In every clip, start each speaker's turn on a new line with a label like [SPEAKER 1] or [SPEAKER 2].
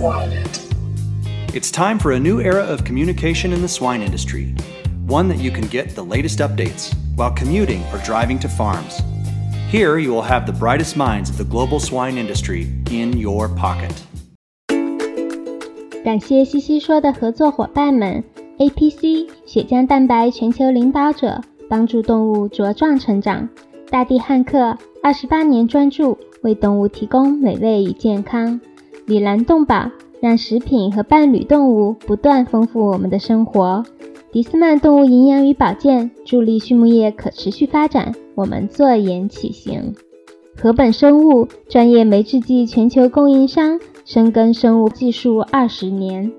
[SPEAKER 1] Swine.it.
[SPEAKER 2] It's time for a new era of communication in the swine industry, one that you can get the latest updates while commuting or driving to farms. Here, you will have the brightest minds of the global swine industry in your pocket.
[SPEAKER 3] 感谢西西说的合作伙伴们：APC 血浆蛋白全球领导者，帮助动物茁壮成长；大地汉克二十八年专注，为动物提供美味与健康； 里兰动宝让食品和伴侣动物不断丰富我们的生活；迪斯曼动物营养与保健助力畜牧业可持续发展，我们坐言起行；禾本生物专业酶制剂全球供应商。深耕生物技术二十年，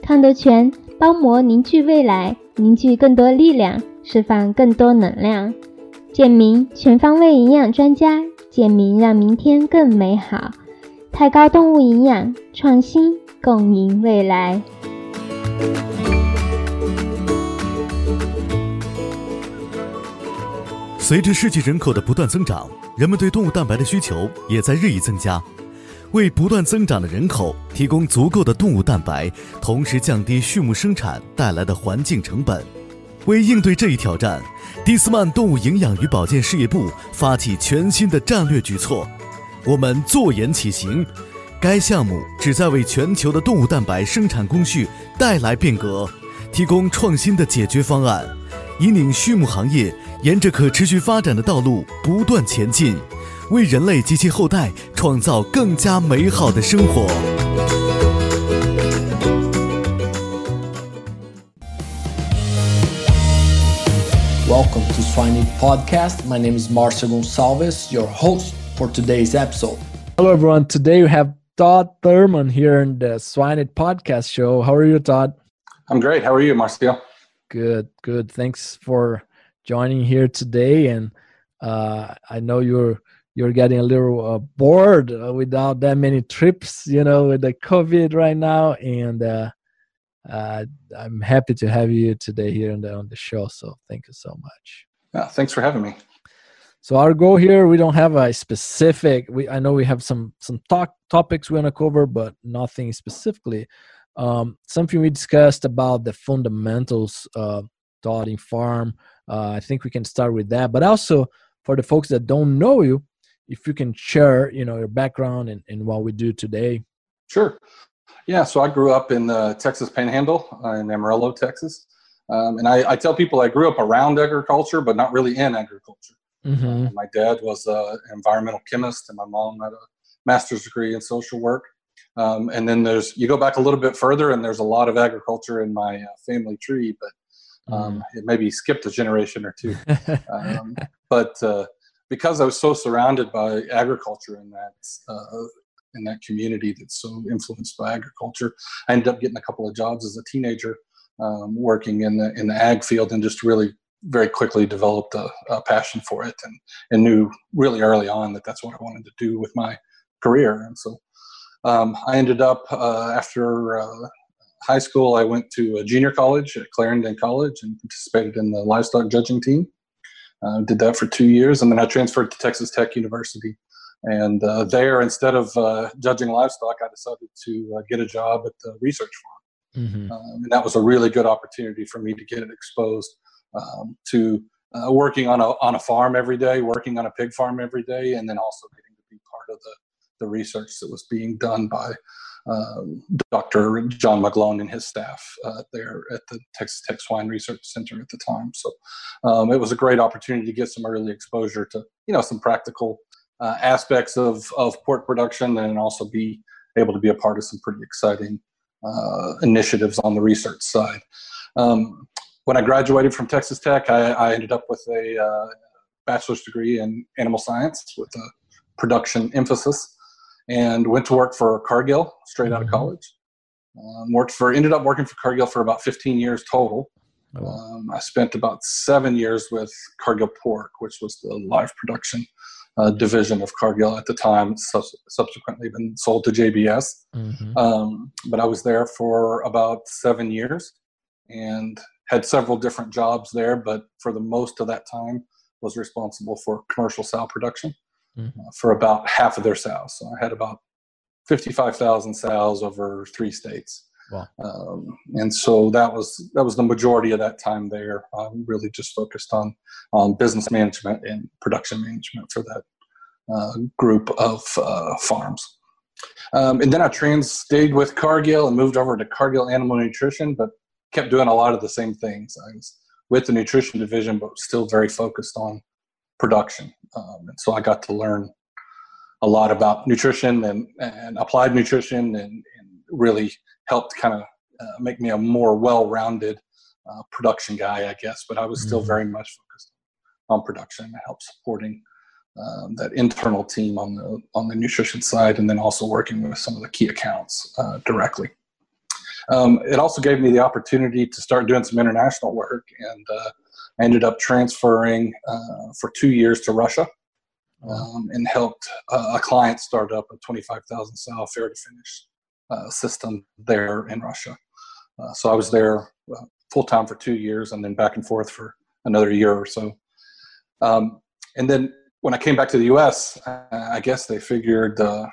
[SPEAKER 3] 康德全包膜凝聚未来，凝聚更多力量，释放更多能量。健明全方位营养专家，健明让明天更美好。太高动物营养创新，共赢未来。
[SPEAKER 4] 随着世界人口的不断增长，人们对动物蛋白的需求也在日益增加。为不断增长的人口提供足够的动物蛋白，同时降低畜牧生产带来的环境成本。为应对这一挑战，迪斯曼动物营养与保健事业部发起全新的战略举措。我们坐言起行，该项目旨在为全球的动物蛋白生产工序带来变革，提供创新的解决方案，引领畜牧行业沿着可持续发展的道路不断前进。为人类及其后代创造更加美好的生活。
[SPEAKER 1] Welcome to Swine Podcast. My name is Marcel Gonçalves, your host for today's episode.
[SPEAKER 5] Hello, everyone. Today we have Todd Thurman here in the Swine Podcast show. How are you, Todd?
[SPEAKER 6] I'm great. How are you, Marcio?
[SPEAKER 5] Good, good. Thanks for joining here today. And uh, I know you're you're getting a little uh, bored uh, without that many trips, you know, with the COVID right now. And uh, uh, I'm happy to have you today here on the, on the show. So thank you so much.
[SPEAKER 6] Yeah, thanks for having me.
[SPEAKER 5] So our goal here, we don't have a specific. We I know we have some some talk topics we want to cover, but nothing specifically. Um, something we discussed about the fundamentals uh, taught in farm. Uh, I think we can start with that, but also for the folks that don't know you, if you can share you know your background and, and what we do today
[SPEAKER 6] sure yeah so i grew up in the texas panhandle uh, in amarillo texas um, and I, I, tell people i grew up around agriculture but not really in agriculture mm-hmm. my dad was an environmental chemist and my mom had a master's degree in social work um, and then there's you go back a little bit further and there's a lot of agriculture in my uh, family tree but um, mm. it maybe skipped a generation or two um, but uh, because I was so surrounded by agriculture in that uh, in that community that's so influenced by agriculture, I ended up getting a couple of jobs as a teenager um, working in the in the ag field and just really very quickly developed a, a, passion for it and, and knew really early on that that's what I wanted to do with my career. And so um, I ended up uh, after uh, high school, I went to a junior college at Clarendon College and participated in the livestock judging team. Uh, did that for two years, and then I transferred to Texas Tech University. And uh, there, instead of uh, judging livestock, I decided to uh, get a job at the research farm. Mm-hmm. Um, and that was a really good opportunity for me to get exposed um, to uh, working on a, on a farm every day, working on a pig farm every day, and then also getting to be part of the, the research that was being done by um, Dr. John McGlone and his staff uh, there at the Texas Tech Swine Research Center at the time. So um, it was a great opportunity to get some early exposure to you know some practical uh, aspects of of pork production and also be able to be a part of some pretty exciting uh, initiatives on the research side. Um, when I graduated from Texas Tech, I, I ended up with a uh, bachelor's degree in animal science with a production emphasis and went to work for Cargill straight out of mm-hmm. college. Um, worked for ended up working for Cargill for about 15 years total. Oh. Um, I spent about seven years with Cargill Pork, which was the live production uh, division of Cargill at the time. subsequently, been sold to JBS. Mm-hmm. Um, but I was there for about seven years and had several different jobs there. But for the most of that time, was responsible for commercial sow production mm-hmm. uh, for about half of their sows. So I had about 55,000 sows over three states. Wow. Um, and so that was that was the majority of that time there. Um, really just focused on on business management and production management for that uh, group of uh, farms. Um, and then I trans stayed with Cargill and moved over to Cargill Animal Nutrition, but kept doing a lot of the same things. I was with the nutrition division, but still very focused on production. Um, and so I got to learn a lot about nutrition and, and applied nutrition and, and really helped kind of uh, make me a more well-rounded uh, production guy, I guess. But I was still mm-hmm. very much focused on production and help supporting um, that internal team on the on the nutrition side, and then also working with some of the key accounts uh, directly. Um, it also gave me the opportunity to start doing some international work, and uh, I ended up transferring uh, for two years to Russia um, and helped uh, a client start up a 25,000 sow farrow to finish uh, system there in Russia. Uh, so I was there uh, full time for two years and then back and forth for another year or so. Um, and then when I came back to the US, I guess they figured uh,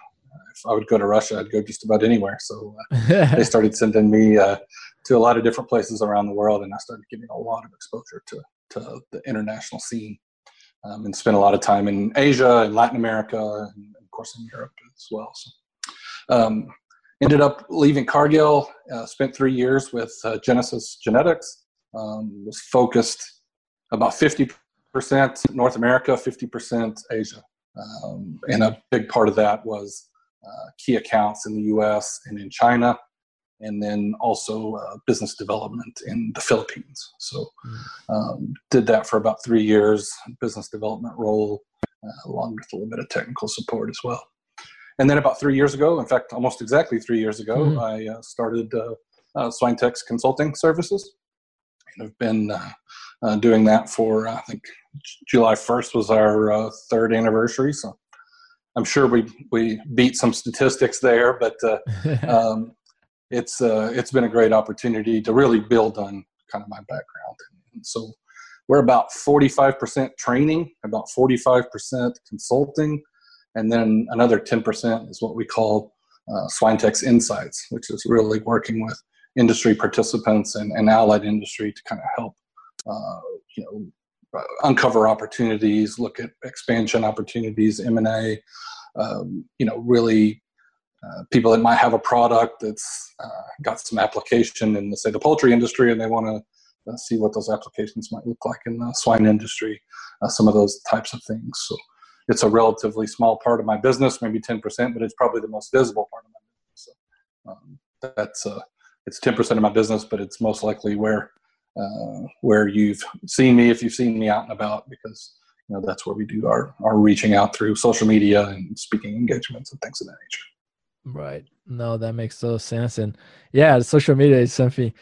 [SPEAKER 6] if I would go to Russia, I'd go just about anywhere. So uh, they started sending me to a lot of different places around the world, and I started getting a lot of exposure to, to the international scene um, and spent a lot of time in Asia and Latin America, and of course in Europe as well. So, um, ended up leaving Cargill. Uh, spent three years with uh, Genesus Genetics. Um, was focused about fifty percent North America, fifty percent Asia, um, and a big part of that was uh, key accounts in the U.S. and in China and then also uh, business development in the Philippines. So, hmm. um, did that for about three years, business development role, uh, along with a little bit of technical support as well. And then about three years ago, in fact, almost exactly three years ago, mm-hmm. I uh, started uh, uh, SwineTex Consulting Services. And I've been uh, doing that for, I think, July 1st was our third anniversary. So, I'm sure we we beat some statistics there, but uh, um, it's uh, it's been a great opportunity to really build on kind of my background. And so we're about 45% training, about 45% consulting, and then another 10% is what we call uh, SwineTex Insights, which is really working with industry participants and, and allied industry to kind of help, uh, you know, uncover opportunities, look at expansion opportunities, M&A, um, you know, really uh, people that might have a product that's uh, got some application in, say, the poultry industry, and they want to uh, see what those applications might look like in the swine industry, uh, some of those types of things. So it's a relatively small part of my business, maybe 10%, but it's probably the most visible part of my business. So um, that's uh, it's 10% of my business, but it's most likely where where you've seen me if you've seen me out and about because you know that's where we do our, our reaching out through social media and speaking engagements and things of that nature.
[SPEAKER 5] Right. No, that makes total sense. And yeah, social media is something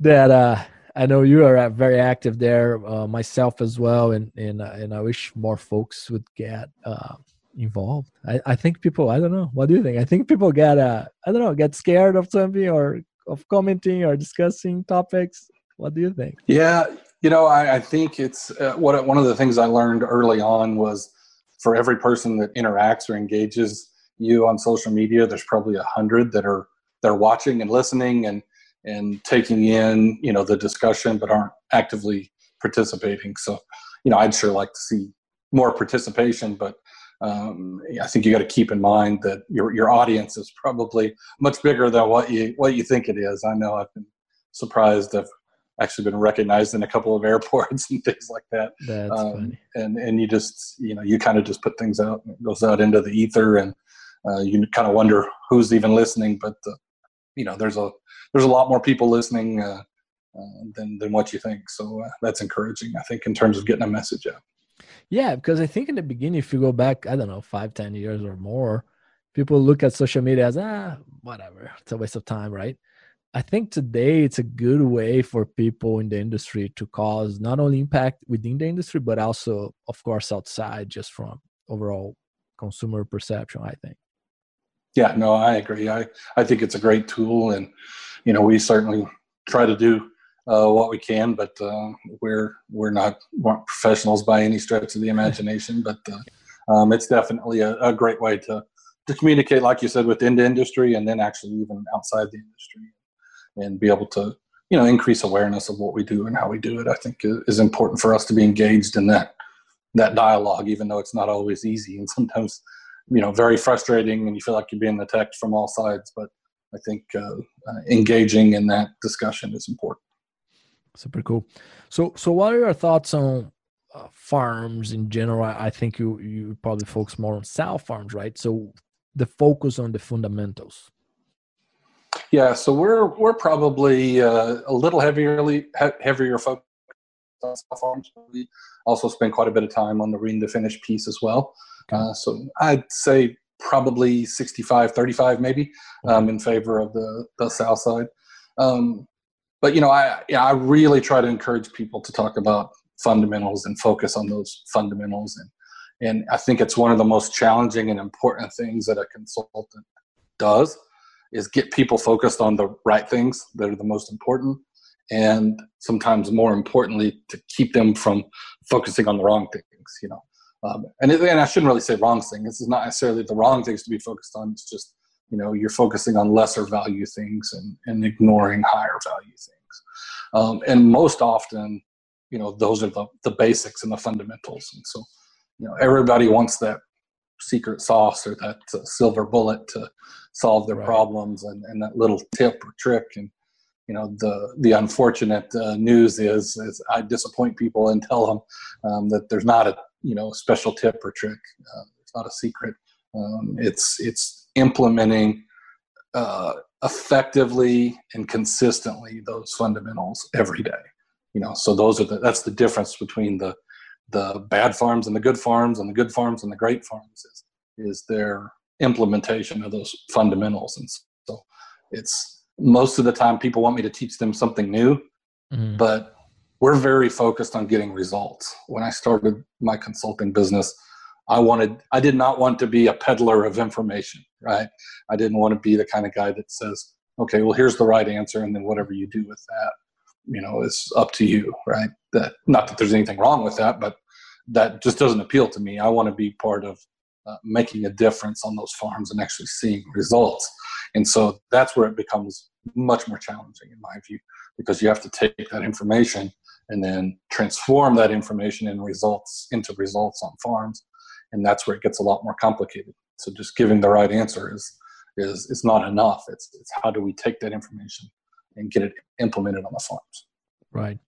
[SPEAKER 5] that uh, I know you are very active there, uh, myself as well, and and uh, and I wish more folks would get uh, involved. I, I think people. I don't know. What do you think? I think people get uh, I don't know, get scared of something or of commenting or discussing topics. What do you think?
[SPEAKER 6] Yeah, you know, I, I think it's uh, what one of the things I learned early on was for every person that interacts or engages you on social media, there's probably a hundred that are that are watching and listening and and taking in you know the discussion, but aren't actively participating. So, you know, I'd sure like to see more participation, but um, I think you got to keep in mind that your your audience is probably much bigger than what you what you think it is. I know I've been surprised. I've actually been recognized in a couple of airports and things like that.
[SPEAKER 5] That's um, funny.
[SPEAKER 6] And and you just you know you kind of just put things out, and it goes out into the ether, and uh, you kind of wonder who's even listening. But you know, there's a there's a lot more people listening uh, uh than than what you think. So uh, that's encouraging, I think, in terms of getting a message out.
[SPEAKER 5] Yeah, because I think in the beginning, if you go back, I don't know, five, ten years or more, people look at social media as ah, whatever, it's a waste of time, right? I think today it's a good way for people in the industry to cause not only impact within the industry, but also, of course, outside, just from overall consumer perception. I think.
[SPEAKER 6] Yeah, no, I agree. I, I think it's a great tool, and you know, we certainly try to do uh, what we can, but uh, we're we're not professionals by any stretch of the imagination. but uh, um, it's definitely a, a, great way to to communicate, like you said, within the industry and then actually even outside the industry and be able to, you know, increase awareness of what we do and how we do it, I think is important for us to be engaged in that, that dialogue, even though it's not always easy and sometimes, you know, very frustrating and you feel like you're being attacked from all sides. But I think uh, uh, engaging in that discussion is important.
[SPEAKER 5] Super cool. So, so what are your thoughts on uh, farms in general? I think you you probably focus more on sow farms, right? So, the focus on the fundamentals.
[SPEAKER 6] Yeah, so we're we're probably uh, a little heavier heavier focus on. We also spend quite a bit of time on the reading to finish piece as well. Uh, so I'd say probably 65 35 maybe um, in favor of the the sow side um, but you know i yeah, i really try to encourage people to talk about fundamentals and focus on those fundamentals and and i think it's one of the most challenging and important things that a consultant does is get people focused on the right things that are the most important and sometimes more importantly to keep them from focusing on the wrong things you know um, and, it, and I shouldn't really say wrong thing. This is not necessarily the wrong things to be focused on. It's just, you know, you're focusing on lesser value things and, and ignoring higher value things. Um, and most often, you know, those are the, the basics and the fundamentals. And so, you know, everybody wants that secret sauce or that uh, silver bullet to solve their right. problems and, and that little tip or trick. And, you know the the unfortunate uh, news is is I disappoint people and tell them um, that there's not a you know special tip or trick. Uh, it's not a secret. Um, it's it's implementing uh, effectively and consistently those fundamentals every day. You know, so those are the that's the difference between the the bad farms and the good farms and the good farms and the great farms is is their implementation of those fundamentals. And so it's most of the time people want me to teach them something new mm-hmm. but we're very focused on getting results. When i started my consulting business i wanted i did not want to be a peddler of information right? I didn't want to be the kind of guy that says okay well here's the right answer and then whatever you do with that you know is up to you right? That not that there's anything wrong with that but that just doesn't appeal to me. I want to be part of uh, making a difference on those farms and actually seeing results and so that's where it becomes much more challenging, in my view, because you have to take that information and then transform that information in results into results on farms. And that's where it gets a lot more complicated. So just giving the right answer is is is not enough. It's it's how do we take that information and get it implemented on the farms.
[SPEAKER 5] Right.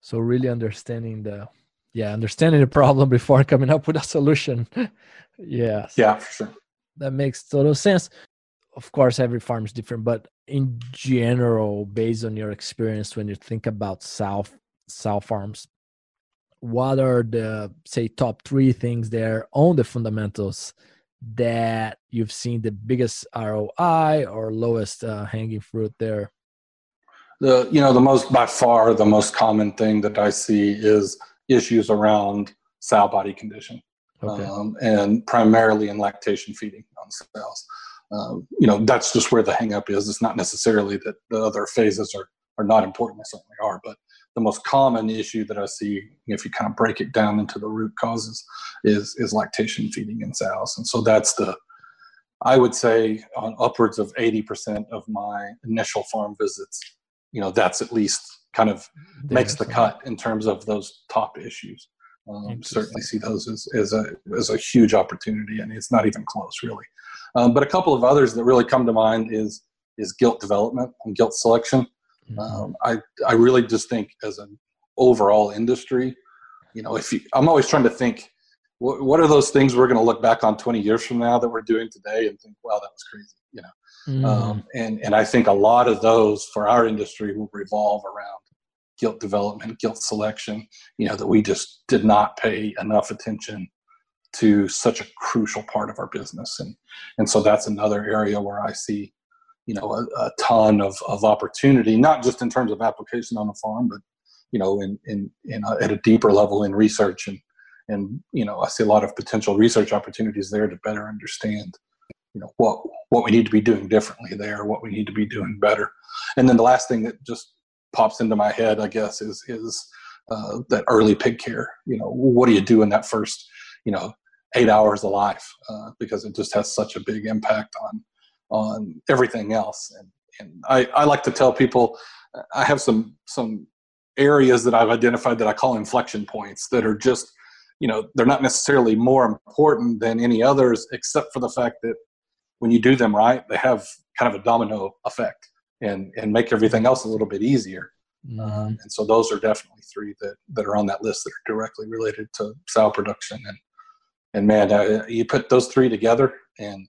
[SPEAKER 5] So really understanding the yeah, understanding the problem before coming up with a solution. yes.
[SPEAKER 6] Yeah, for sure.
[SPEAKER 5] That makes total sense of course every farm is different but in general based on your experience when you think about sow sow farms what are the say top three things there on the fundamentals that you've seen the biggest roi or lowest uh, hanging fruit there
[SPEAKER 6] the you know the most by far the most common thing that i see is issues around sow body condition okay. um, and primarily in lactation feeding on sows um, you know that's just where the hangup is. It's not necessarily that the other phases are are not important. They certainly are, but the most common issue that I see, if you kind of break it down into the root causes, is is lactation feeding in sows, and so that's the I would say on upwards of 80% of my initial farm visits, you know, that's at least kind of makes the cut in terms of those top issues. Um, certainly see those as, as, a, as a huge opportunity, and it's not even close, really. Um, but a couple of others that really come to mind is is gilt development and gilt selection. Mm-hmm. Um, I I really just think as an overall industry, you know, if you, I'm always trying to think, what, what are those things we're going to look back on 20 years from now that we're doing today and think, wow, that was crazy, you know. Mm-hmm. Um, and and I think a lot of those for our industry will revolve around gilt development, gilt selection. You know, that we just did not pay enough attention to such a crucial part of our business and and so that's another area where i see you know a, a ton of, of opportunity not just in terms of application on a farm but you know in in, in a, at a deeper level in research and and you know i see a lot of potential research opportunities there to better understand you know what what we need to be doing differently there what we need to be doing better and then the last thing that just pops into my head i guess is is uh, that early pig care. You know what do you do in that first you know eight hours of life? Uh, because it just has such a big impact on on everything else. And, and I, I like to tell people I have some some areas that I've identified that I call inflection points that are just you know they're not necessarily more important than any others except for the fact that when you do them right they have kind of a domino effect and and make everything else a little bit easier mm-hmm. um, and so those are definitely three that that are on that list that are directly related to sow production and and man uh, you put those three together and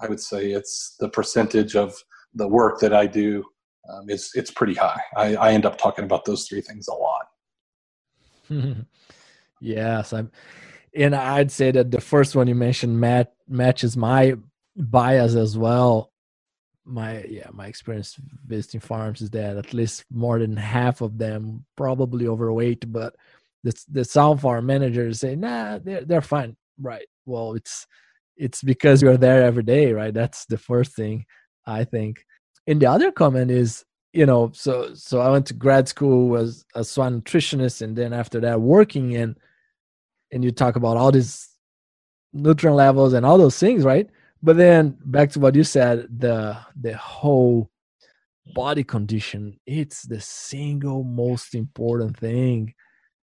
[SPEAKER 6] i would say it's the percentage of the work that i do um, it's it's pretty high I, I end up talking about those three things a lot
[SPEAKER 5] Yes, I'm, and I'd say that the first one you mentioned match matches my bias as well. My yeah, my experience visiting farms is that at least more than half of them probably overweight, but the the sow farm managers say nah, they're they're fine. Right. Well, it's it's because you're there every day, right? That's the first thing I think. And the other comment is you know so so i went to grad school as a swine nutritionist and then after that working in and you talk about all these nutrient levels and all those things, right? But then back to what you said, the the whole body condition, it's the single most important thing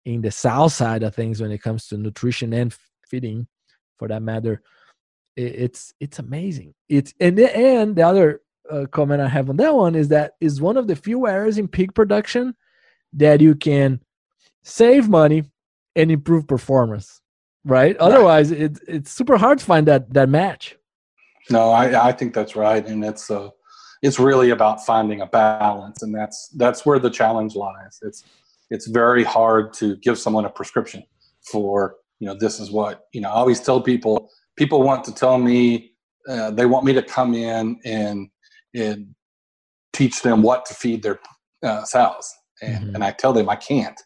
[SPEAKER 5] in the sow side of things when it comes to nutrition and feeding for that matter. It's it's amazing. It's and the, and the other uh, comment I have on that one is that is one of the few areas in pig production that you can save money and improve performance, right? right. Otherwise, it's it's super hard to find that that match.
[SPEAKER 6] No, I I think that's right, and it's uh it's really about finding a balance, and that's that's where the challenge lies. It's it's very hard to give someone a prescription for you know this is what you know. I always tell people people want to tell me uh, they want me to come in and and teach them what to feed their uh, sows, and, mm-hmm. and I tell them I can't.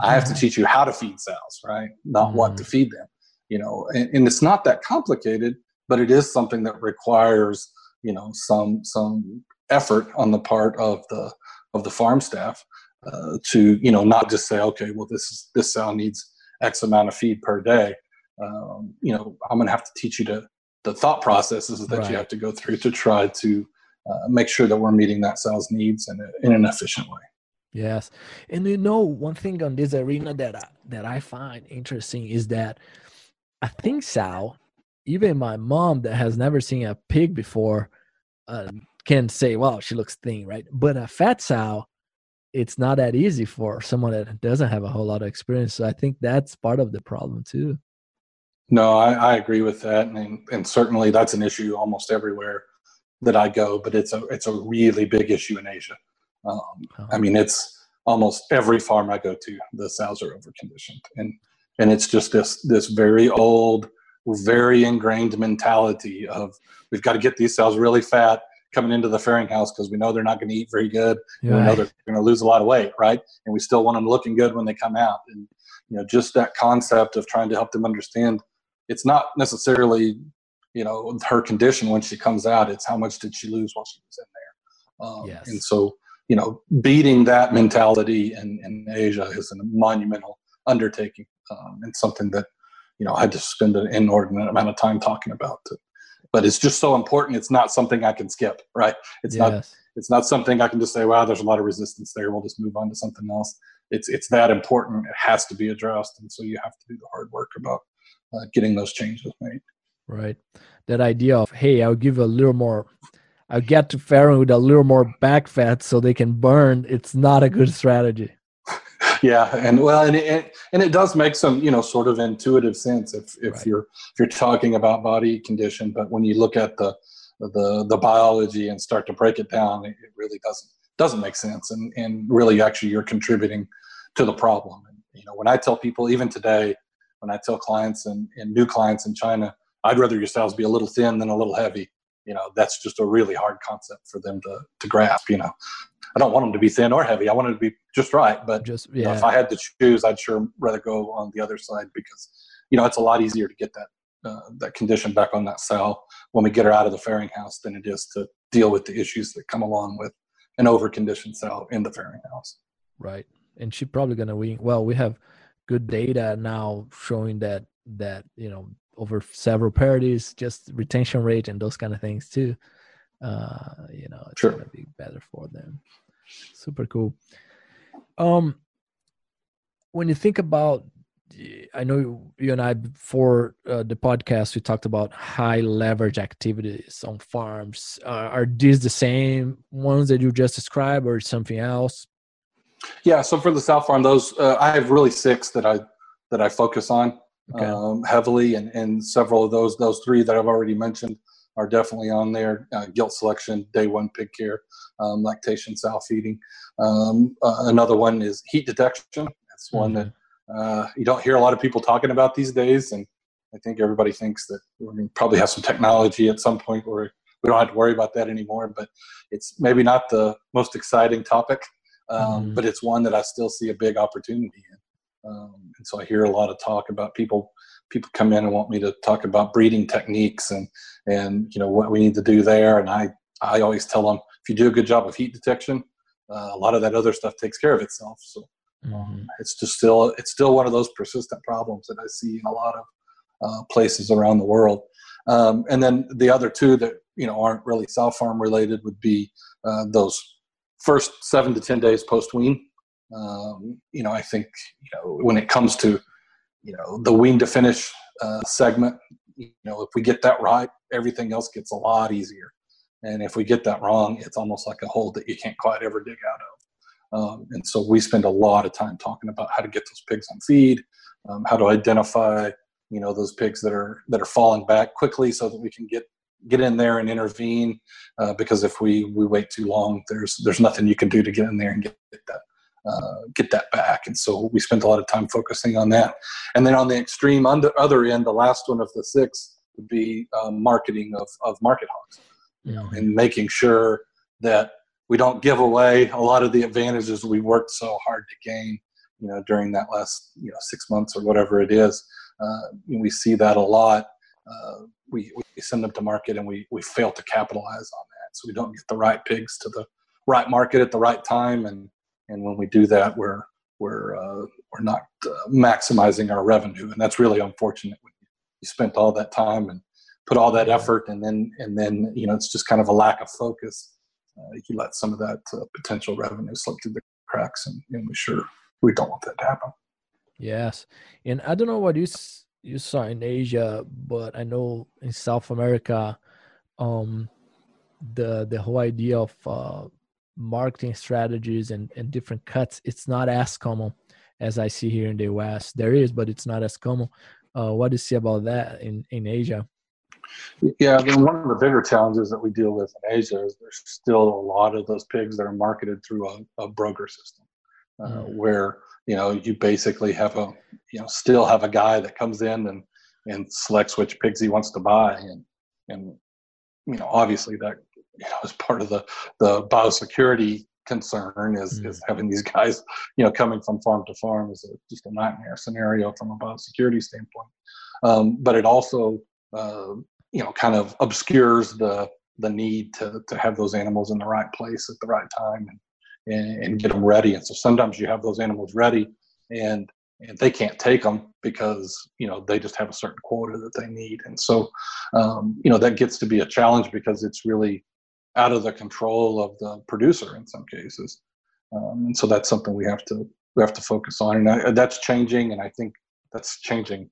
[SPEAKER 6] I have to teach you how to feed sows, right? Not mm-hmm. what to mm-hmm. feed them. You know, and, and, it's not that complicated, but it is something that requires, you know, some some effort on the part of the of the farm staff uh, to, you know, not just say, okay, well, this is this sow needs X amount of feed per day. Um, you know, I'm going to have to teach you to the thought processes that right. you have to go through to try to uh, make sure that we're meeting that sow's needs in, a, in an efficient way.
[SPEAKER 5] Yes, and you know one thing on this arena that I, that I find interesting is that I think Sal, even my mom that has never seen a pig before, uh, can say, "Well, she looks thin," right? But a fat sow, it's not that easy for someone that doesn't have a whole lot of experience. So I think that's part of the problem too.
[SPEAKER 6] No, I, I agree with that, and and certainly that's an issue almost everywhere that I go. But it's a it's a really big issue in Asia. Um, oh. I mean, it's almost every farm I go to, the sows are overconditioned, and and it's just this this very old, very ingrained mentality of we've got to get these cells really fat coming into the farrowing house because we know they're not going to eat very good. Yeah. We know they're going to lose a lot of weight, right? And we still want them looking good when they come out. And you know, just that concept of trying to help them understand it's not necessarily you know her condition when she comes out; it's how much did she lose while she was in there. Um, yes. And so you know, beating that mentality in, in Asia is a monumental undertaking um, and something that, you know, I had to spend an inordinate amount of time talking about. It. But it's just so important. It's not something I can skip, right? It's yes. not. It's not something I can just say, "Wow, there's a lot of resistance there. We'll just move on to something else." It's it's that important. It has to be addressed, and so you have to do the hard work about uh, getting those changes made.
[SPEAKER 5] Right. That idea of, hey, I'll give a little more I'll get to farrowing with a little more back fat so they can burn, it's not a good strategy.
[SPEAKER 6] Yeah, and well, and it, and it does make some you know sort of intuitive sense if if right. you're if you're talking about body condition, but when you look at the the the biology and start to break it down, it, it really doesn't doesn't make sense, and and really actually you're contributing to the problem. And you know, when I tell people even today, when I tell clients and, and new clients in China, I'd rather your styles be a little thin than a little heavy you know that's just a really hard concept for them to to grasp you know i don't want them to be thin or heavy i want them to be just right but just yeah. you know, if i had to choose i'd sure rather go on the other side because you know it's a lot easier to get that uh, that condition back on that cell when we get her out of the farrowing house than it is to deal with the issues that come along with an overconditioned cell in the farrowing house
[SPEAKER 5] right and she's probably going to win well we have good data now showing that that you know over several parities, just retention rate and those kind of things too. Uh, you know, it's
[SPEAKER 6] sure.
[SPEAKER 5] gonna be better for them. Super cool. Um, when you think about I know you and I before uh, the podcast we talked about high leverage activities on farms. Uh, are these the same ones that you just described, or something else?
[SPEAKER 6] Yeah. So for the Sow Farm, those uh, I have really six that I that I focus on okay. um, heavily, and and several of those those three that I've already mentioned are definitely on there. Uh, gilt selection, day one pig care, um, lactation, sow feeding. Um, uh, another one is heat detection. That's one that uh, you don't hear a lot of people talking about these days, and I think everybody thinks that we're going to probably have some technology at some point where we don't have to worry about that anymore. But it's maybe not the most exciting topic, um, mm. but it's one that I still see a big opportunity in. Um, and so I hear a lot of talk about people. People come in and want me to talk about breeding techniques and and you know what we need to do there. And I I always tell them if you do a good job of heat detection, uh, a lot of that other stuff takes care of itself. So Mm-hmm. It's just still it's still one of those persistent problems that I see in a lot of uh, places around the world. Um, and then the other two that you know aren't really sow farm related would be uh, those first seven to ten days post wean. Um, you know, I think you know when it comes to you know the wean to finish uh, segment, you know, if we get that right, everything else gets a lot easier. And if we get that wrong, it's almost like a hole that you can't quite ever dig out of. Um, and so we spend a lot of time talking about how to get those pigs on feed, um, how to identify, you know, those pigs that are that are falling back quickly, so that we can get get in there and intervene. Uh, because if we we wait too long, there's there's nothing you can do to get in there and get, that uh, get that back. And so we spent a lot of time focusing on that. And then on the extreme under, other end, the last one of the six would be um, marketing of of market hogs, you know, and making sure that we don't give away a lot of the advantages we worked so hard to gain you know during that last you know six months or whatever it is. Uh, we see that a lot. Uh, we, we send them to market and we, we fail to capitalize on that. So we don't get the right pigs to the right market at the right time. And and when we do that we're we're uh, we're not uh, maximizing our revenue. And that's really unfortunate you spent all that time and put all that effort and then and then you know it's just kind of a lack of focus uh, you let some of that uh, potential revenue slip through the cracks, and, and we sure we don't want that to happen.
[SPEAKER 5] Yes, and I don't know what you you saw in Asia, but I know in South America, um, the the whole idea of uh, marketing strategies and, and different cuts it's not as common as I see here in the US. There is, but it's not as common. Uh, what do you see about that in in Asia?
[SPEAKER 6] Yeah, I mean, one of the bigger challenges that we deal with in Asia is there's still a lot of those pigs that are marketed through a, a broker system, uh, mm. where you know you basically have a you know still have a guy that comes in and and selects which pigs he wants to buy, and and you know obviously that you know is part of the the biosecurity concern is, mm. is having these guys you know coming from farm to farm is a, just a nightmare scenario from a biosecurity standpoint. Um, but it also uh, you know kind of obscures the the need to to have those animals in the right place at the right time and, and, and get them ready. And so sometimes you have those animals ready and and they can't take them because you know they just have a certain quota that they need. And so um, you know that gets to be a challenge because it's really out of the control of the producer in some cases. Um, and so that's something we have to we have to focus on. And I, that's changing and i think that's changing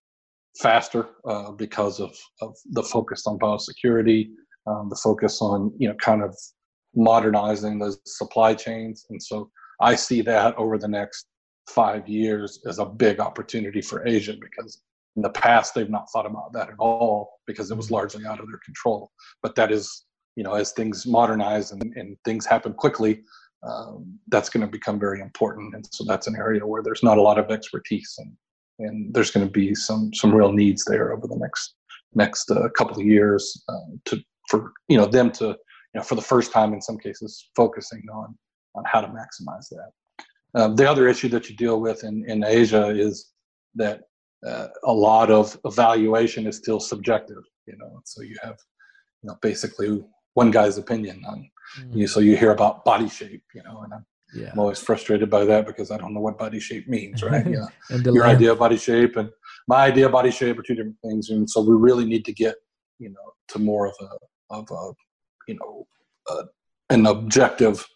[SPEAKER 6] faster uh, because of, of the focus on biosecurity, um, the focus on you know kind of modernizing those supply chains, and so I see that over the next five years as a big opportunity for Asia because in the past they've not thought about that at all because it was largely out of their control. But that is you know as things modernize and, and things happen quickly. Um, that's going to become very important, and so that's an area where there's not a lot of expertise, and and there's going to be some some real needs there over the next next uh, couple of years um, to for you know them to you know for the first time in some cases focusing on on how to maximize that. Um, the other issue that you deal with in, in Asia is that uh, a lot of evaluation is still subjective. You know, so you have you know basically one guy's opinion on mm-hmm. you. So you hear about body shape, you know, and I'm yeah. I'm always frustrated by that because I don't know what body shape means, right? Yeah, your idea of body shape and my idea of body shape are two different things and so we really need to get you know to more of a of a you know uh, an objective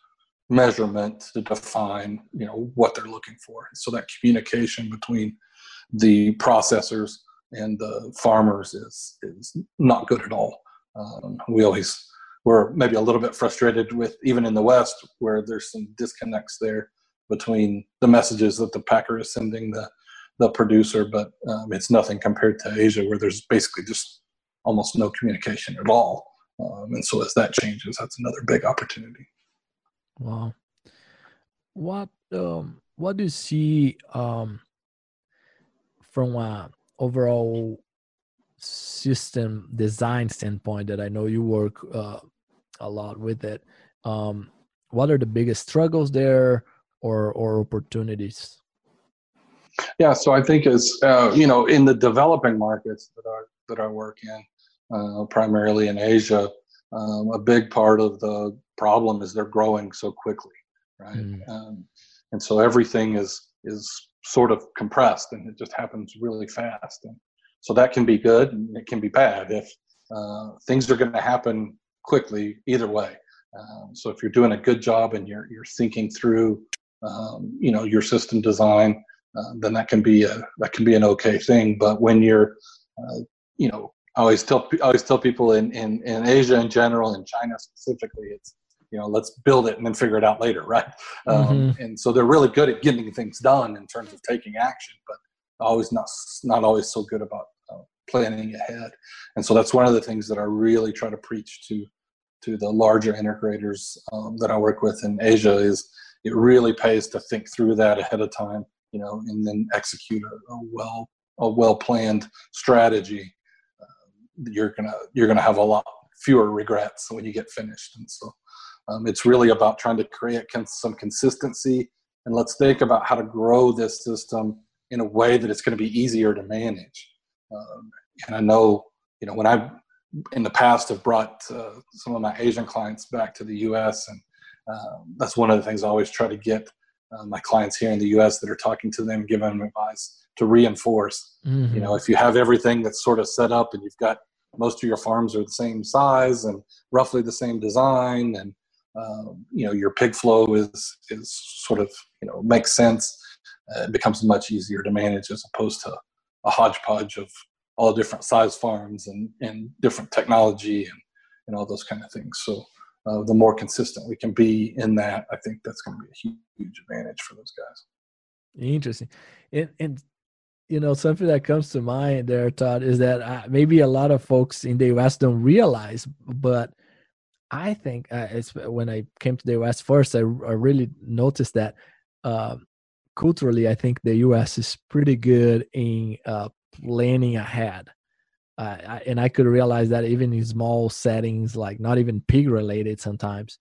[SPEAKER 6] measurement to define you know what they're looking for so that communication between the processors and the farmers is is not good at all um, we always we're maybe a little bit frustrated with even in the west where there's some disconnects there between the messages that the packer is sending the the producer but um, it's nothing compared to asia where there's basically just almost no communication at all. Um, and so as that changes that's another big opportunity.
[SPEAKER 5] Wow. What um what do you see um from a overall system design standpoint that I know you work uh, a lot with it. Um, what are the biggest struggles there or or opportunities?
[SPEAKER 6] Yeah, so I think as uh, you know, in the developing markets that I that I work in, uh, primarily in Asia, um, a big part of the problem is they're growing so quickly, right? Mm. Um, and so everything is is sort of compressed, and it just happens really fast. And so that can be good, and it can be bad if uh, things are going to happen quickly either way. Um, so if you're doing a good job and you're you're thinking through, um, you know, your system design, uh, then that can be a that can be an okay thing. But when you're, uh, you know, I always tell I always tell people in, in in Asia in general, in China specifically, it's you know let's build it and then figure it out later, right? Um, mm-hmm. And so they're really good at getting things done in terms of taking action, but always not not always so good about planning ahead. And so that's one of the things that I really try to preach to to the larger integrators um, that I work with in Asia is it really pays to think through that ahead of time, you know, and then execute a, a well a well planned strategy. Uh, you're gonna you're gonna have a lot fewer regrets when you get finished, and so um, it's really about trying to create some consistency. And let's think about how to grow this system in a way that it's going to be easier to manage. Um, and I know, you know, when I in the past have brought uh, some of my Asian clients back to the U.S. and um, that's one of the things I always try to get uh, my clients here in the U.S. that are talking to them, giving them advice to reinforce. Mm-hmm. You know, if you have everything that's sort of set up and you've got most of your farms are the same size and roughly the same design, and um, you know your pig flow is is sort of you know makes sense. Uh, it becomes much easier to manage as opposed to a hodgepodge of all different size farms and, and different technology and, and all those kind of things. So uh, the more consistent we can be in that, I think that's going to be a huge, huge advantage for those guys.
[SPEAKER 5] Interesting. And, and you know, something that comes to mind there, Todd, is that uh, maybe a lot of folks in the US don't realize, but I think uh, it's when I came to the US first, I, I really noticed that uh, culturally, I think the US is pretty good in uh, planning ahead. Uh, I, and I could realize that even in small settings, like not even pig related sometimes,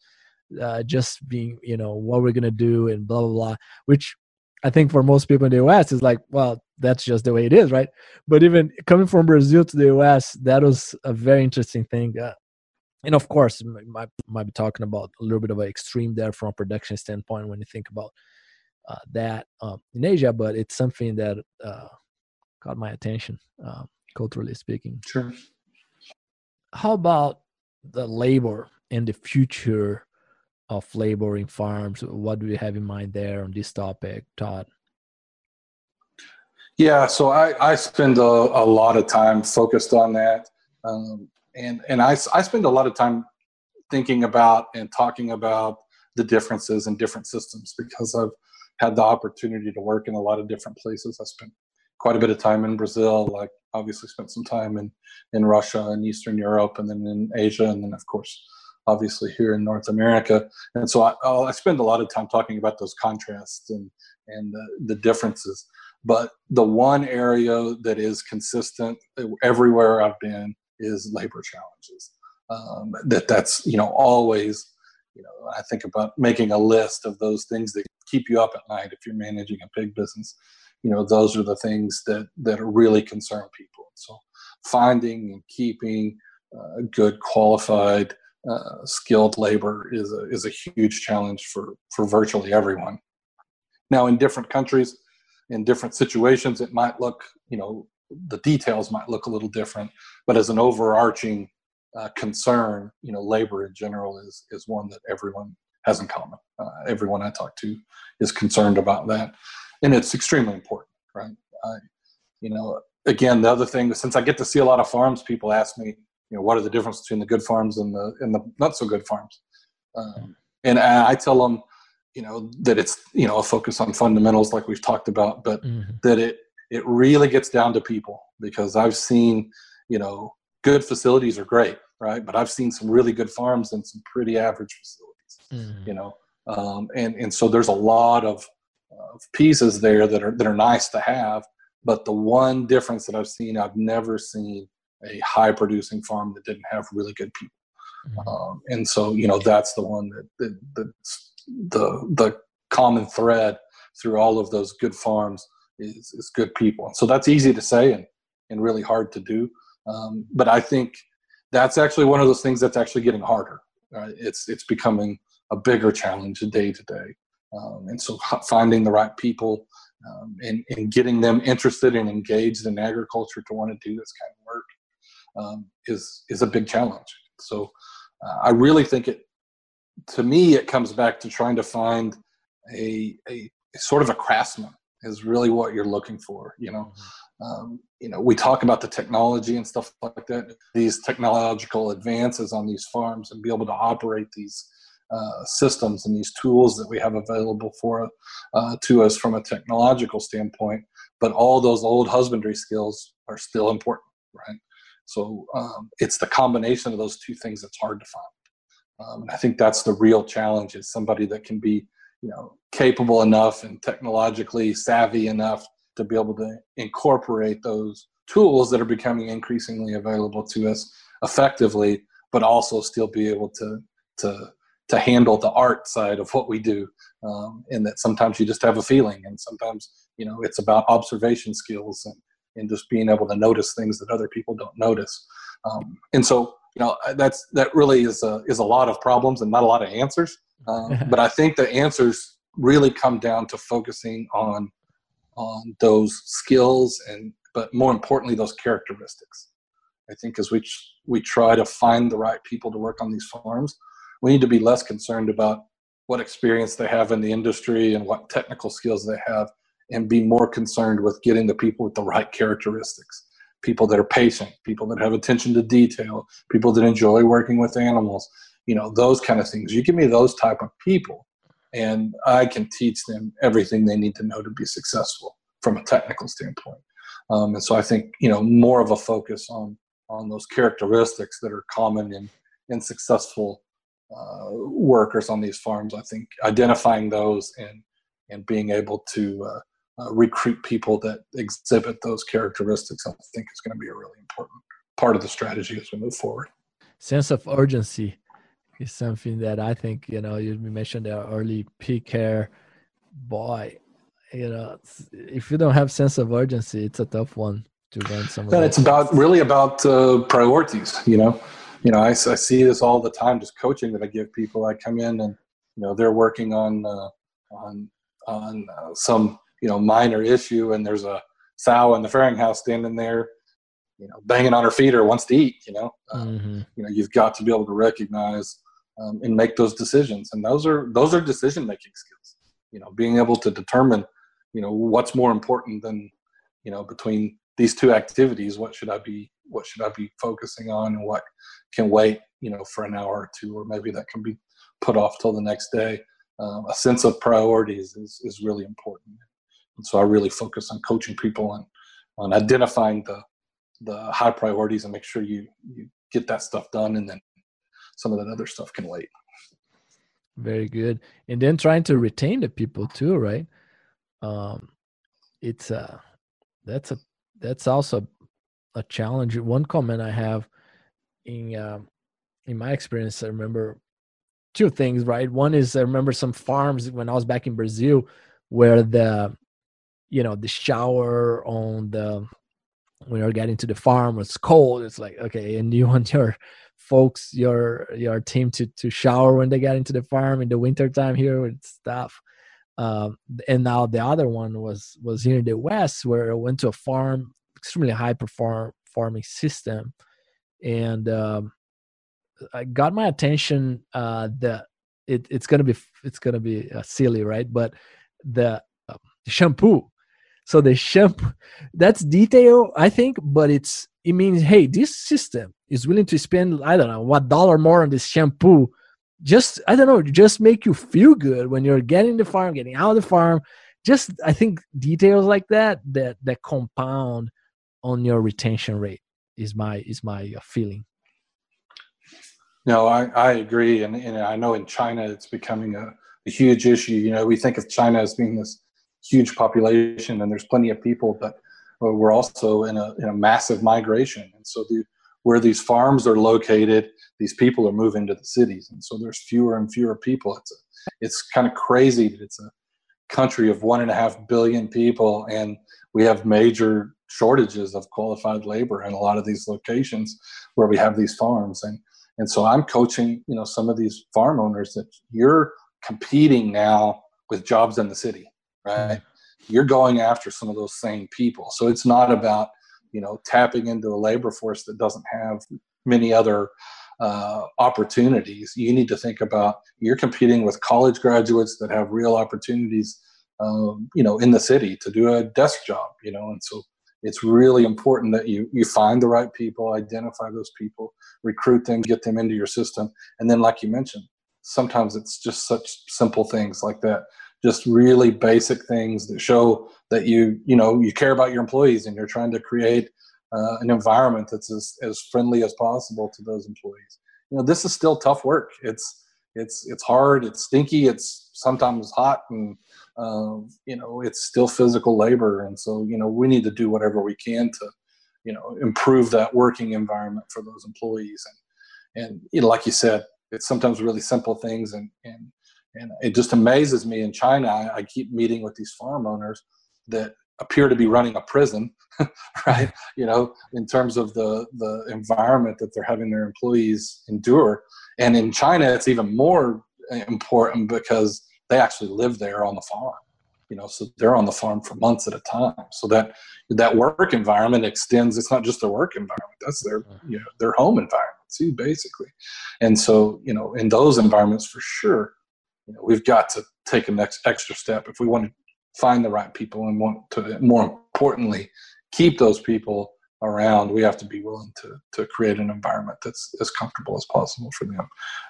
[SPEAKER 5] uh, just being, you know, what we're going to do and blah, blah, blah, which I think for most people in the US is like, well, that's just the way it is, right? But even coming from Brazil to the US, that was a very interesting thing. Uh, and of course, I might be talking about a little bit of an extreme there from a production standpoint when you think about uh, that um, in Asia, but it's something that uh, caught my attention, uh, culturally speaking.
[SPEAKER 6] Sure.
[SPEAKER 5] How about the labor and the future of labor in farms? What do you have in mind there on this topic, Todd?
[SPEAKER 6] Yeah, so I, I spend a, a lot of time focused on that. Um, and and I, I spend a lot of time thinking about and talking about the differences in different systems because I've had the opportunity to work in a lot of different places. I spent quite a bit of time in Brazil. Like obviously spent some time in in Russia and Eastern Europe, and then in Asia, and then of course obviously here in North America. And so I, I spend a lot of time talking about those contrasts and and the, the differences. But the one area that is consistent everywhere I've been is labor challenges. Um, that that's you know always you know I think about making a list of those things that keep you up at night if you're managing a big business. You know those are the things that that really concern people. So finding and keeping uh, good qualified uh, skilled labor is a, is a huge challenge for for virtually everyone. Now in different countries in different situations it might look you know the details might look a little different, but as an overarching uh, concern, you know, labor in general is is one that everyone has in common. Uh, everyone I talk to is concerned about that, and it's extremely important, right? I, you know, again, the other thing, since I get to see a lot of farms, people ask me, you know, what are the difference between the good farms and the and the not so good farms? Um, and I tell them, you know, that it's you know a focus on fundamentals like we've talked about, but mm-hmm. that it it really gets down to people because I've seen, you know, good facilities are great, right? But I've seen some really good farms and some pretty average facilities, mm-hmm. you know, um, and and so there's a lot of, of pieces there that are that are nice to have. But the one difference that I've seen, I've never seen a high producing farm that didn't have really good people. Mm-hmm. Um, and so, you know, that's the one that, that, that's the the common thread through all of those good farms is, is good people. So that's easy to say and, and really hard to do. Um, but I think that's actually one of those things that's actually getting harder. Right? It's it's becoming a bigger challenge day to day. Um, and so finding the right people um, and, and getting them interested and engaged in agriculture to want to do this kind of work um, is is a big challenge. So uh, I really think it, to me, it comes back to trying to find a, a sort of a craftsman is really what you're looking for. You know, mm-hmm. Um, you know, we talk about the technology and stuff like that. These technological advances on these farms and be able to operate these uh, systems and these tools that we have available for uh, to us from a technological standpoint. But all those old husbandry skills are still important, right? So um, it's the combination of those two things that's hard to find. Um, and I think that's the real challenge is somebody that can be, you know, capable enough and technologically savvy enough to be able to incorporate those tools that are becoming increasingly available to us effectively, but also still be able to to to handle the art side of what we do. Um, and that sometimes you just have a feeling, and sometimes you know it's about observation skills and and just being able to notice things that other people don't notice. Um, and so, you know, that's that really is a is a lot of problems and not a lot of answers. Um, but I think the answers really come down to focusing on on those skills and, but more importantly, those characteristics. I think as we we try to find the right people to work on these farms, we need to be less concerned about what experience they have in the industry and what technical skills they have and be more concerned with getting the people with the right characteristics people that are patient people that have attention to detail people that enjoy working with animals you know those kind of things you give me those type of people and i can teach them everything they need to know to be successful from a technical standpoint. Um, and so i think you know more of a focus on on those characteristics that are common in in successful uh, workers on these farms. I think identifying those and and being able to uh, uh, recruit people that exhibit those characteristics, I think is going to be a really important part of the strategy as we move forward.
[SPEAKER 5] Sense of urgency is something that I think, you know, you mentioned the early pea care. Boy, you know, if you don't have sense of urgency, it's a tough one to run some.
[SPEAKER 6] And it's about really about uh, priorities, you know. You know, I, I see this all the time, just coaching that I give people. I come in and, you know, they're working on, uh, on, on uh, some you know minor issue and there's a sow in the farrowing house standing there you know banging on her feet or wants to eat you know uh, mm-hmm. you know you've got to be able to recognize um, and make those decisions. And those are those are decision making skills you know being able to determine you know what's more important than you know between these two activities. What should i be what should i be focusing on? And what can wait you know for an hour or two or maybe that can be put off till the next day. Um, a sense of priorities is, is really important. And so I really focus on coaching people on on identifying the the high priorities and make sure you you get that stuff done, and then some of that other stuff can wait.
[SPEAKER 5] Very good. And then trying to retain the people too, right? Um, it's uh that's a that's also a challenge. One comment I have in um, in my experience, I remember two things, right? One is I remember some farms when I was back in Brazil where the you know the shower on the when you're getting to the farm it's cold it's like okay and you want your folks your your team to to shower when they get into the farm in the winter time here with stuff um, and now the other one was was here in the west where i went to a farm extremely high perform, farming system, and um, I got my attention. Uh, the it, it's gonna be it's gonna be uh, silly, right? But the, uh, shampoo. So the shampoo that's detail, I think, but it's it means hey, this system is willing to spend I don't know what dollar more on this shampoo. Just I don't know, just make you feel good when you're getting the farm, getting out of the farm. Just I think details like that that that compound on your retention rate is my is my uh, feeling.
[SPEAKER 6] No, I, I agree, and, and I know in China it's becoming a, a huge issue. You know, we think of China as being this huge population, and there's plenty of people, but we're also in a, in a massive migration, and so the, where these farms are located, these people are moving to the cities, and so there's fewer and fewer people. It's a, it's kind of crazy that it's a country of one and a half billion people, and we have major shortages of qualified labor in a lot of these locations where we have these farms. And and so i'm coaching you know some of these farm owners that you're competing now with jobs in the city right? Mm-hmm. You're going after some of those same people. So it's not about you know tapping into a labor force that doesn't have many other uh, opportunities. You need to think about you're competing with college graduates that have real opportunities um, you know in the city to do a desk job you know and so it's really important that you you find the right people identify those people recruit them get them into your system. And then like you mentioned sometimes it's just such simple things like that just really basic things that show that you you know you care about your employees and you're trying to create uh, an environment that's as, as friendly as possible to those employees. You know this is still tough work. It's it's it's hard it's stinky it's sometimes hot and um, you know it's still physical labor. And so you know we need to do whatever we can to you know improve that working environment for those employees. And and you know like you said it's sometimes really simple things and and and it just amazes me in china i, I keep meeting with these farm owners that appear to be running a prison right? You know in terms of the the environment that they're having their employees endure. And in china it's even more important because they actually live there on the farm you know so they're on the farm for months at a time. So that that work environment extends it's not just their work environment that's their you know their home environment too basically. And so you know in those environments for sure you know we've got to take a next extra step if we want to find the right people and want to more importantly keep those people around we have to be willing to to create an environment that's as comfortable as possible for them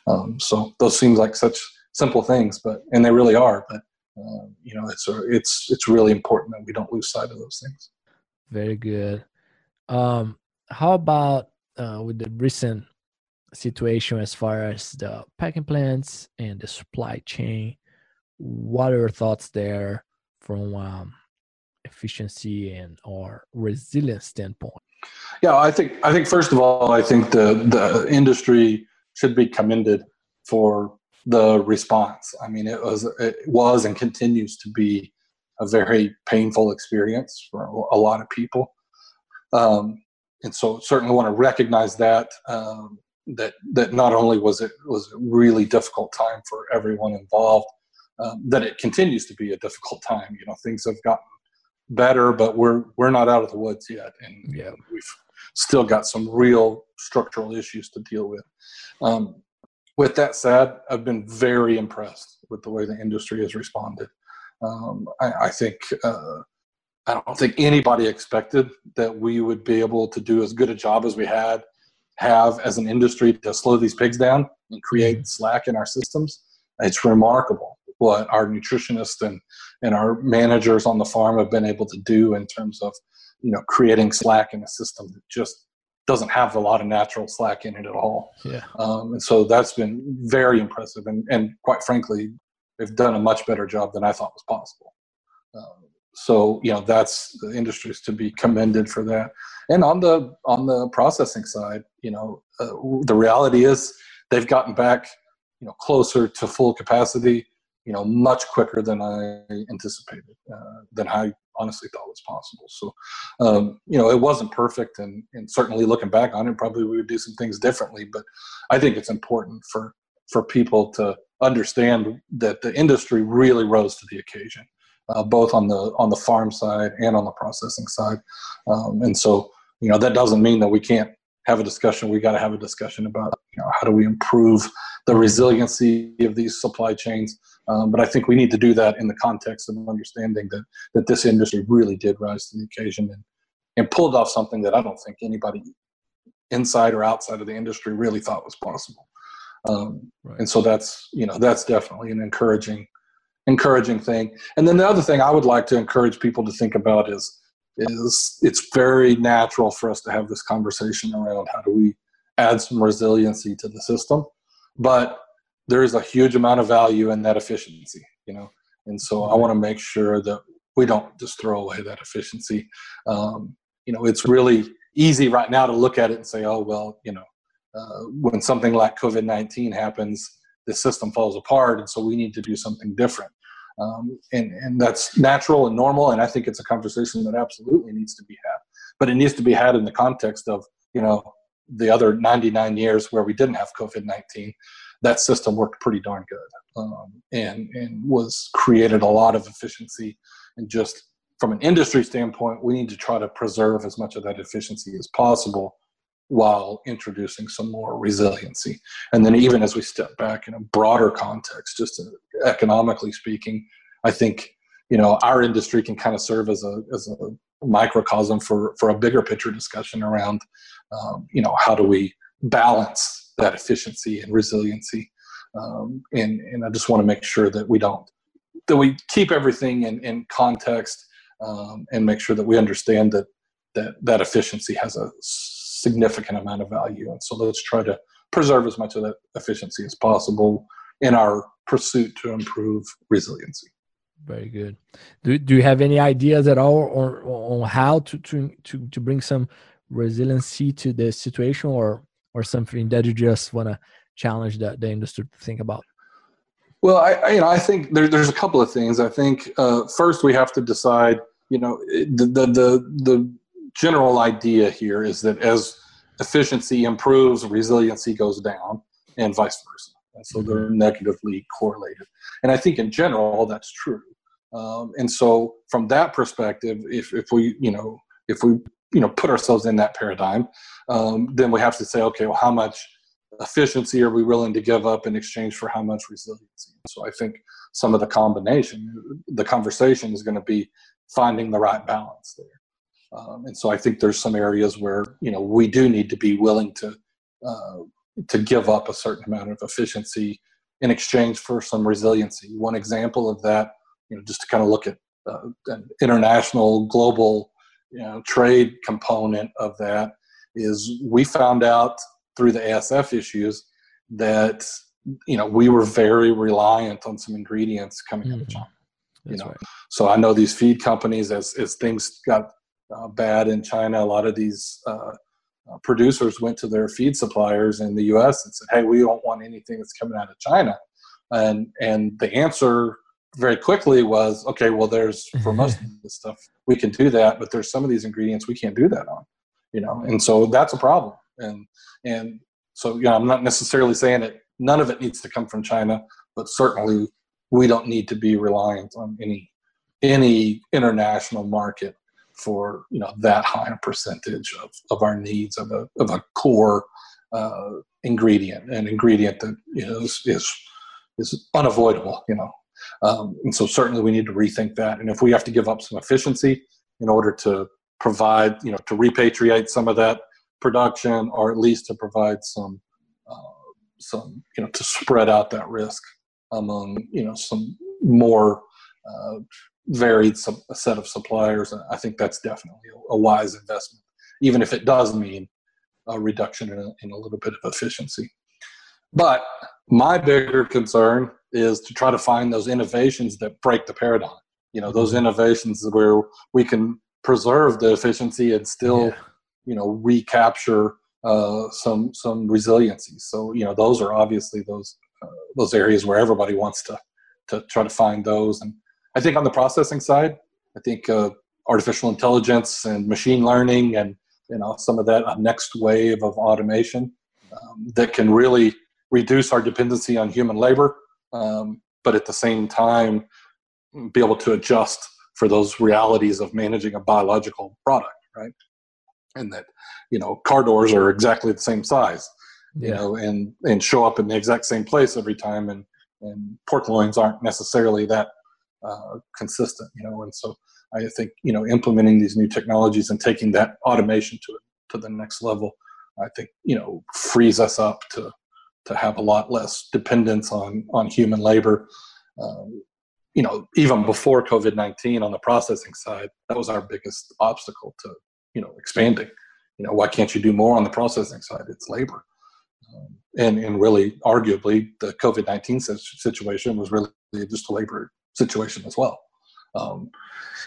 [SPEAKER 6] um, so those seem like such simple things, but and they really are. But uh, you know, it's it's it's really important that we don't lose sight of those things.
[SPEAKER 5] Very good. Um, how about uh, with the recent situation as far as the packing plants and the supply chain? What are your thoughts there from um, efficiency and or resilience standpoint?
[SPEAKER 6] Yeah, I think I think first of all, I think the the industry should be commended for the response. I mean, it was it was and continues to be a very painful experience for a lot of people, um, and so certainly want to recognize that um, that that not only was it was a really difficult time for everyone involved, um, that it continues to be a difficult time. You know, things have gotten better, but we're we're not out of the woods yet, and yeah. we've still got some real structural issues to deal with. Um, with that said, I've been very impressed with the way the industry has responded. Um, I, I, think uh, I don't think anybody expected that we would be able to do as good a job as we had have as an industry to slow these pigs down and create mm-hmm. slack in our systems. It's remarkable what our nutritionists and, and our managers on the farm have been able to do in terms of you know creating slack in a system that just doesn't have a lot of natural slack in it at all.
[SPEAKER 5] Yeah.
[SPEAKER 6] Um, and so that's been very impressive. And, and quite frankly, they've done a much better job than I thought was possible. Um, so, you know, that's the industries to be commended for that. And on the, on the processing side, you know, uh, the reality is they've gotten back, you know, closer to full capacity, you know, much quicker than I anticipated, uh, than I honestly thought was possible. So, um, you know, it wasn't perfect, and, and certainly looking back on it, probably we would do some things differently. But I think it's important for for people to understand that the industry really rose to the occasion. uh, both on the on the farm side and on the processing side. Um, and so, you know, that doesn't mean that we can't have a discussion. We got to have a discussion about you know how do we improve the resiliency of these supply chains. Um, but I think we need to do that in the context of understanding that that this industry really did rise to the occasion and and pulled off something that I don't think anybody inside or outside of the industry really thought was possible. Um, right. And so that's you know that's definitely an encouraging encouraging thing. And then the other thing I would like to encourage people to think about is is it's very natural for us to have this conversation around how do we add some resiliency to the system, but there is a huge amount of value in that efficiency, you know. And so I want to make sure that we don't just throw away that efficiency. Um, you know, it's really easy right now to look at it and say, oh well, you know, uh, when something like COVID nineteen happens, the system falls apart, and so we need to do something different. Um, and, and that's natural and normal. And I think it's a conversation that absolutely needs to be had. But it needs to be had in the context of, you know, the other 99 years where we didn't have COVID 19. That system worked pretty darn good um, and, and was created a lot of efficiency. And just from an industry standpoint, we need to try to preserve as much of that efficiency as possible while introducing some more resiliency. And then, even as we step back in a broader context, just economically speaking, I think you know our industry can kind of serve as a as a microcosm for for a bigger picture discussion around um, you know how do we balance that efficiency and resiliency. Um, and and I just want to make sure that we don't that we keep everything in, in context um, and make sure that we understand that that that efficiency has a significant amount of value. And so let's try to preserve as much of that efficiency as possible in our pursuit to improve resiliency.
[SPEAKER 5] Very good. Do, do you have any ideas at all or, on how to, to, to, to bring some resiliency to the situation or, or something that you just want to challenge the, the industry to think about?
[SPEAKER 6] Well, I, I, you know, I think there, there's a couple of things. I think uh, first we have to decide, you know, the, the, the, the general idea here is that as efficiency improves, resiliency goes down, and vice versa. And so they're negatively correlated. And I think in general that's true. Um, and so from that perspective, if, if we, you know, if we, you know, put ourselves in that paradigm, um, then we have to say, okay, well, how much efficiency are we willing to give up in exchange for how much resiliency? So I think some of the combination, the conversation is going to be finding the right balance there. Um, and so I think there's some areas where you know we do need to be willing to uh, to give up a certain amount of efficiency in exchange for some resiliency. One example of that, you know, just to kind of look at uh, an international global you know, trade component of that is we found out through the ASF issues that you know we were very reliant on some ingredients coming mm-hmm. out of mm-hmm. China. You know, right. so I know these feed companies as as things got uh, bad in China. A lot of these uh, uh, producers went to their feed suppliers in the U.S. and said, "Hey, we don't want anything that's coming out of China," and and the answer very quickly was, "Okay, well, there's for most of this stuff we can do that, but there's some of these ingredients we can't do that on." You know, and so that's a problem. And and so you know, I'm not necessarily saying that none of it needs to come from China, but certainly we don't need to be reliant on any any international market for you know that high a percentage of, of our needs of a, of a core uh, ingredient, an ingredient that you know, is, is, is unavoidable. You know, um, and so certainly we need to rethink that. And if we have to give up some efficiency in order to provide, you know, to repatriate some of that production, or at least to provide some uh, some you know to spread out that risk among you know some more uh, varied set of suppliers. I think that's definitely a, a, wise investment, even if it does mean a reduction in a, in a little bit of efficiency. But my bigger concern is to try to find those innovations that break the paradigm. You know, those innovations where we can preserve the efficiency and still, yeah. you know, recapture uh, some some resiliency. So you know, those are obviously those uh, those areas where everybody wants to to try to find those and I think on the processing side, I think uh, artificial intelligence and machine learning and you know some of that next wave of automation um, that can really reduce our dependency on human labor, um, but at the same time be able to adjust for those realities of managing a biological product, right? And that you know car doors are exactly the same size, you yeah. know, and and show up in the exact same place every time, and and pork loins aren't necessarily that uh, consistent, you know, and so I think you know implementing these new technologies and taking that automation to to the next level, I think you know frees us up to to have a lot less dependence on on human labor. Um, you know, even before COVID nineteen, on the processing side, that was our biggest obstacle to you know expanding. You know, why can't you do more on the processing side? It's labor, um, and and really, arguably, the COVID nineteen situation was really just a labor situation as well. Um,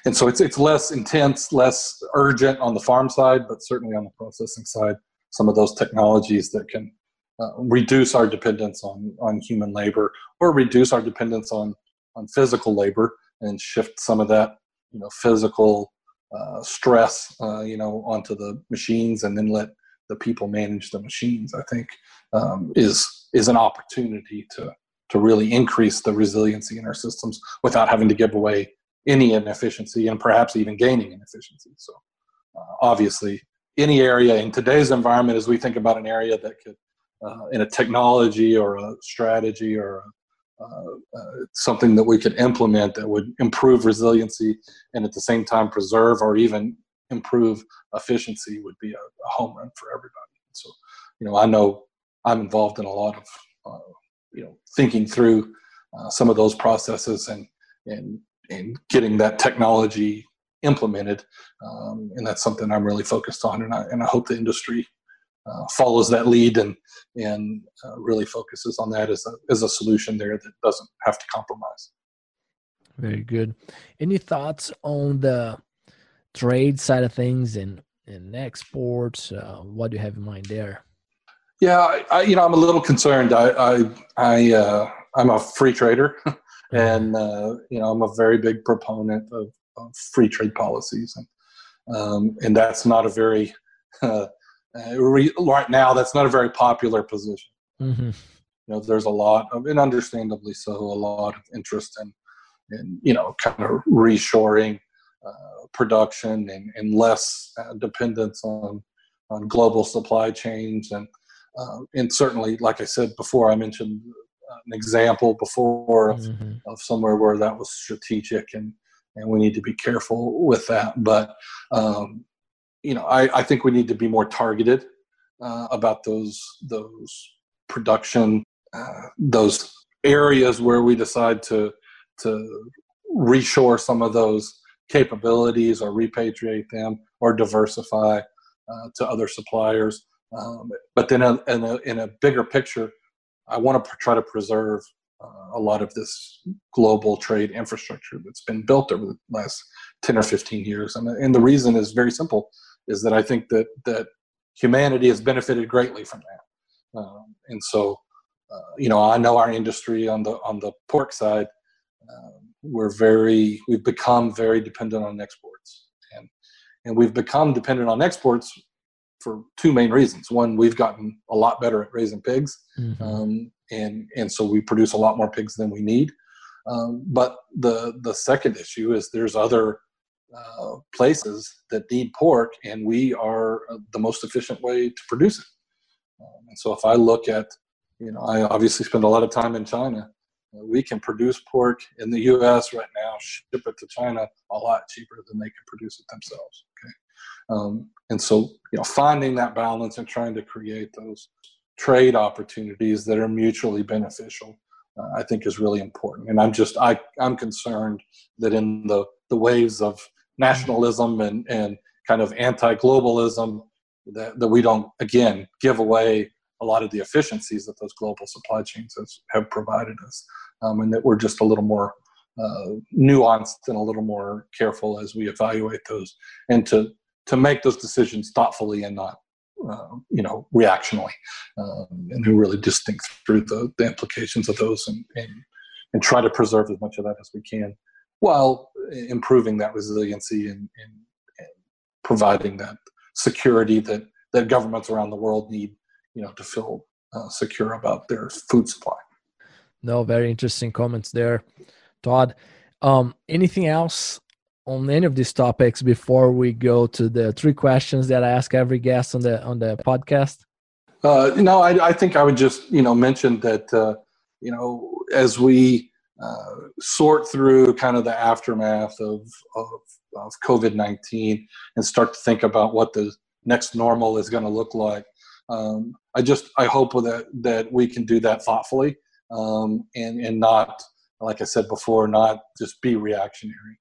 [SPEAKER 6] and so it's it's less intense, less urgent on the farm side, but certainly on the processing side, some of those technologies that can uh, reduce our dependence on on human labor or reduce our dependence on on physical labor and shift some of that you know physical uh, stress uh, you know onto the machines and then let the people manage the machines i think um, is is an opportunity to to really increase the resiliency in our systems without having to give away any inefficiency and perhaps even gaining inefficiency. So, uh, obviously, any area in today's environment, as we think about an area that could, uh, in a technology or a strategy or uh, uh, something that we could implement that would improve resiliency and at the same time preserve or even improve efficiency would be a, a home run for everybody. So, you know, I know I'm involved in a lot of, uh, you know, thinking through uh, some of those processes and and and getting that technology implemented. Um, and that's something I'm really focused on. And I, and I hope the industry uh, follows that lead and, and uh, really focuses on that as a, as a solution there that doesn't have to compromise.
[SPEAKER 5] Very good. Any thoughts on the trade side of things and, and exports? Uh, what do you have in mind there?
[SPEAKER 6] Yeah, I, I, you know, I'm a little concerned. I, I, I uh, I'm a free trader, and uh, you know I'm a very big proponent of, of free trade policies, and um, and that's not a very uh, re- right now that's not a very popular position. Mm-hmm. You know, there's a lot of, and understandably so, a lot of interest in in you know kind of reshoring uh, production and, and less uh, dependence on on global supply chains and uh, and certainly, like I said before, I mentioned an example before of, mm-hmm. of somewhere where that was strategic and and we need to be careful with that but um, you know I, I think we need to be more targeted uh, about those those production uh, those areas where we decide to to reshore some of those capabilities or repatriate them or diversify uh, to other suppliers um, but then in a, in a bigger picture I want to try to preserve uh, a lot of this global trade infrastructure that's been built over the last 10 or 15 years. And, and the reason is very simple, is that I think that, that humanity has benefited greatly from that. Um, and so, uh, you know, I know our industry on the, on the pork side, uh, we're very, we've become very dependent on exports. And, and we've become dependent on exports for two main reasons. One, we've gotten a lot better at raising pigs, mm-hmm. um, and and so we produce a lot more pigs than we need. Um, but the the second issue is there's other uh, places that need pork, and we are the most efficient way to produce it. Um, and so if I look at, you know, I obviously spend a lot of time in China. We can produce pork in the U.S. right now, ship it to China a lot cheaper than they can produce it themselves. Um, and so, you know, finding that balance and trying to create those trade opportunities that are mutually beneficial, uh, I think is really important. And I'm just, I, I'm concerned that in the, the waves of nationalism and, and kind of anti-globalism, that, that we don't, again, give away a lot of the efficiencies that those global supply chains has, have provided us. Um, and that we're just a little more uh, nuanced and a little more careful as we evaluate those and to to make those decisions thoughtfully and not uh, you know reactionally um, and who really just think through the, the implications of those and, and, and try to preserve as much of that as we can while improving that resiliency and, and, and providing that security that that governments around the world need you know to feel uh, secure about their food supply.
[SPEAKER 5] No very interesting comments there todd. Um, anything else on any of these topics before we go to the three questions that I ask every guest on the on the podcast?
[SPEAKER 6] Uh, know, I, I think I would just you know mention that uh, you know as we uh, sort through kind of the aftermath of of, of COVID nineteen and start to think about what the next normal is going to look like. Um, I just I hope that that we can do that thoughtfully um, and and not like I said before, not just be reactionary.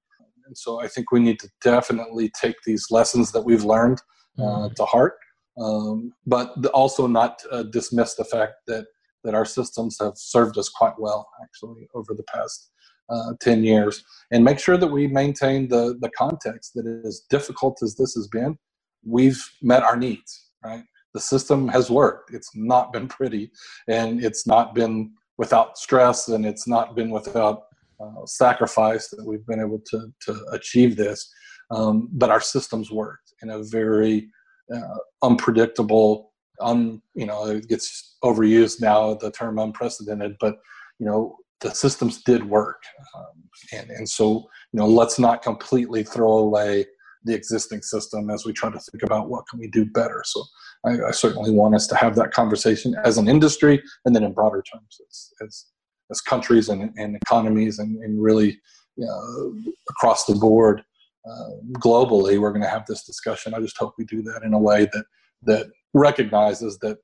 [SPEAKER 6] And so I think we need to definitely take these lessons that we've learned uh, mm-hmm. to heart, um, but also not uh, dismiss the fact that that our systems have served us quite well actually over the past uh, 10 years. And make sure that we maintain the, the context that as difficult as this has been we've met our needs right? The system has worked. It's not been pretty and it's not been without stress and it's not been without uh, sacrifice that we've been able to, to achieve this. Um, but our systems worked in a very uh, unpredictable, un, you know, it gets overused now, the term unprecedented, but, you know, the systems did work. Um, and, and so, you know, let's not completely throw away the existing system as we try to think about what can we do better. So I, I certainly want us to have that conversation as an industry and then in broader terms as, as as countries and, and economies and, and really you know, across the board uh, globally, we're going to have this discussion. I just hope we do that in a way that that recognizes that.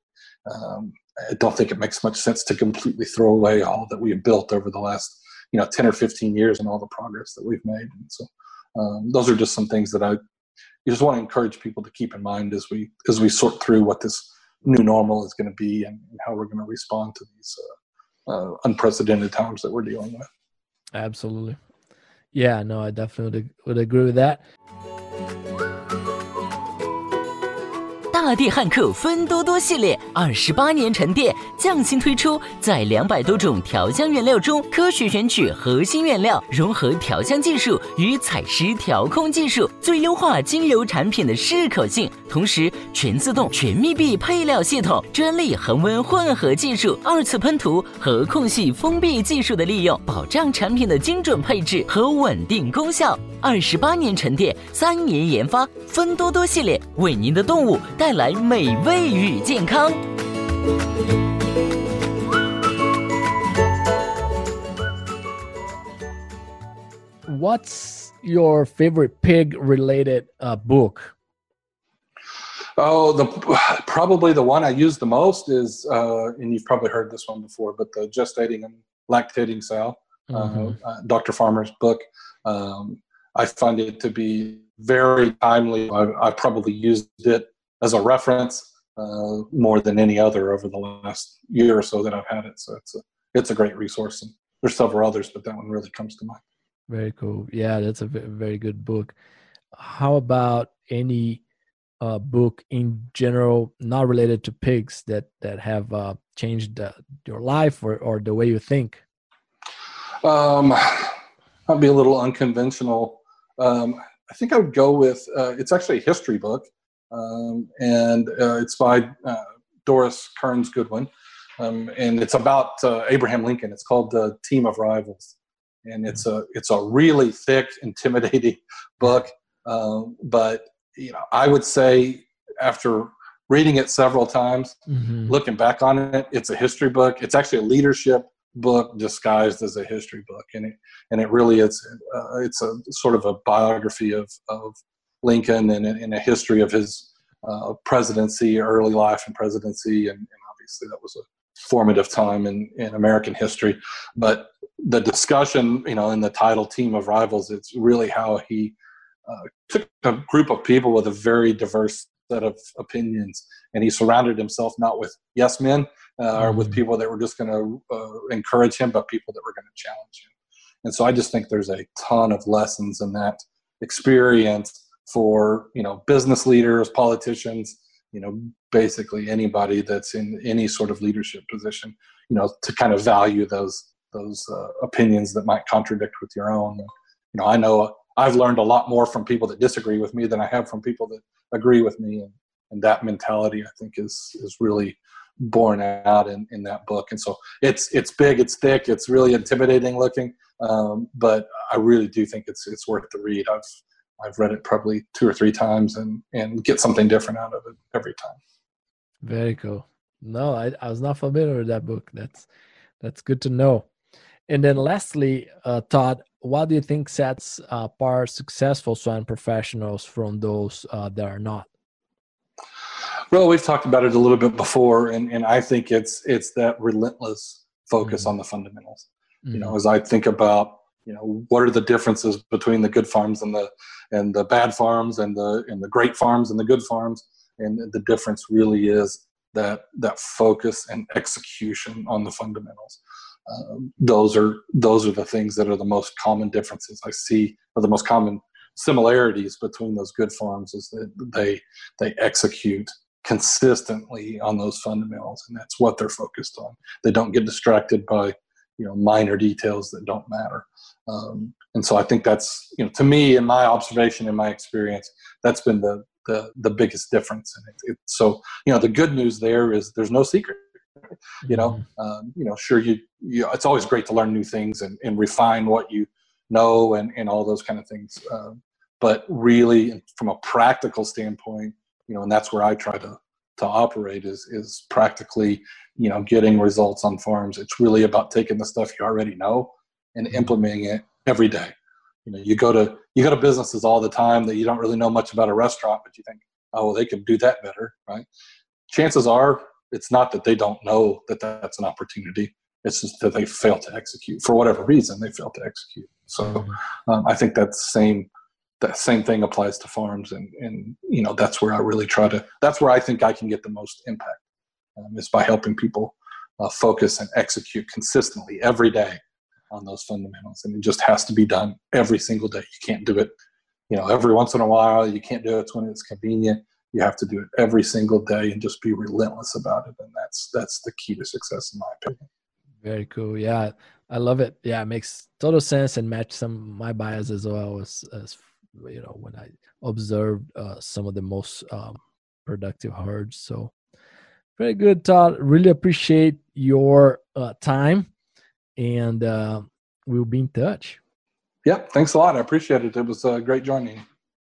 [SPEAKER 6] Um, I don't think it makes much sense to completely throw away all that we have built over the last, you know, 10 or 15 years and all the progress that we've made. And so, um, those are just some things that I just want to encourage people to keep in mind as we as we sort through what this new normal is going to be and, and how we're going to respond to these uh, uh, unprecedented times that we're dealing with.
[SPEAKER 5] Absolutely. Yeah, no, I definitely would agree with that.
[SPEAKER 7] 大地汉克芬多多系列二十八年沉淀，匠心推出，在两百多种调香原料中，科学选取核心原料，融合调香技术与采湿调控技术，最优化精油产品的适口性。 同时，全自动、全密闭配料系统、专利恒温混合技术、二次喷涂和空隙封闭技术的利用，保障产品的精准配置和稳定功效。二十八年沉淀，三年研发，芬多多系列为您的动物带来美味与健康。
[SPEAKER 5] What's your favorite pig-related uh, book?
[SPEAKER 6] Oh, the probably the one I use the most is, uh, and you've probably heard this one before, but the gestating and lactating sow, uh, mm-hmm. uh, Dr. Farmer's book. Um, I find it to be very timely. I've, I've probably used it as a reference uh, more than any other over the last year or so that I've had it. So it's a it's a great resource, and there's several others, but that one really comes to mind.
[SPEAKER 5] Very cool. Yeah, that's a very good book. How about any uh, book in general, not related to pigs, that that have uh, changed uh, your life or or the way you think?
[SPEAKER 6] Um, I'd be a little unconventional um, I think I would go with uh, it's actually a history book, um, and uh, it's by uh, Doris Kearns Goodwin, um, and it's about Abraham Lincoln. It's called the Team of Rivals, and it's a it's a really thick, intimidating book. But you know, I would say after reading it several times, mm-hmm. looking back on it, it's a history book. It's actually a leadership book disguised as a history book, and it and it really is uh, it's a sort of a biography of of Lincoln and, and a history of his uh, presidency, early life and presidency, and, and, obviously that was a formative time in, in American history. But the discussion, you know, in the title "Team of Rivals," it's really how he took a group of people with a very diverse set of opinions, and he surrounded himself not with yes men, uh, or with mm-hmm. people that were just going to uh, encourage him, but people that were going to challenge him. And so I just think there's a ton of lessons in that experience for you know business leaders, politicians, you know basically anybody that's in any sort of leadership position, you know to kind of value those those uh, opinions that might contradict with your own. You know I know I've learned a lot more from people that disagree with me than I have from people that agree with me, and, and that mentality I think is is really borne out in, in that book. And so it's it's big, it's thick, it's really intimidating looking, um, but I really do think it's it's worth the read. I've I've read it probably two or three times and and get something different out of it every time.
[SPEAKER 5] Very cool. No, I, I was not familiar with that book. That's that's good to know. And then lastly, uh, Todd, what do you think sets apart successful swine professionals from those uh, that are not?
[SPEAKER 6] Well, we've talked about it a little bit before, and, and I think it's it's that relentless focus mm-hmm. on the fundamentals. Mm-hmm. You know, mm-hmm. as I think about you know what are the differences between the good farms and the and the bad farms and the and the great farms and the good farms, and the difference really is that that focus and execution on the fundamentals. Um, those are those are the things that are the most common differences I see, or the most common similarities between those good farms is that they they execute consistently on those fundamentals, and that's what they're focused on. They don't get distracted by you know minor details that don't matter. Um, and so I think that's you know to me, in my observation, in my experience, that's been the the, the biggest difference. And it, it, so you know the good news there is there's no secret. You know, mm-hmm. um, you know, sure you, you it's always great to learn new things and, and refine what you know and, and all those kind of things. Um, but really, from a practical standpoint, you know, and that's where I try to to operate is is practically, you know, getting results on farms. It's really about taking the stuff you already know and mm-hmm. implementing it every day. You know, you go to you go to businesses all the time that you don't really know much about a restaurant, but you think, oh, well, they could do that better, right? Chances are, it's not that they don't know that that's an opportunity. It's just that they fail to execute for whatever reason. They fail to execute. So, mm-hmm. um, I think that same that same thing applies to farms and and you know that's where i really try to that's where i think i can get the most impact um, is by helping people uh, focus and execute consistently every day on those fundamentals and it just has to be done every single day you can't do it you know every once in a while you can't do it when it's convenient you have to do it every single day and just be relentless about it and that's that's the key to success in my opinion
[SPEAKER 5] very cool yeah i love it yeah it makes total sense and match some my bias as well as, as you know when I observed uh, some of the most um, productive herds. So very good, Todd. Really appreciate your uh, time, and uh, we'll be in touch.
[SPEAKER 6] Yep, thanks a lot. I appreciate it. It was uh, great joining.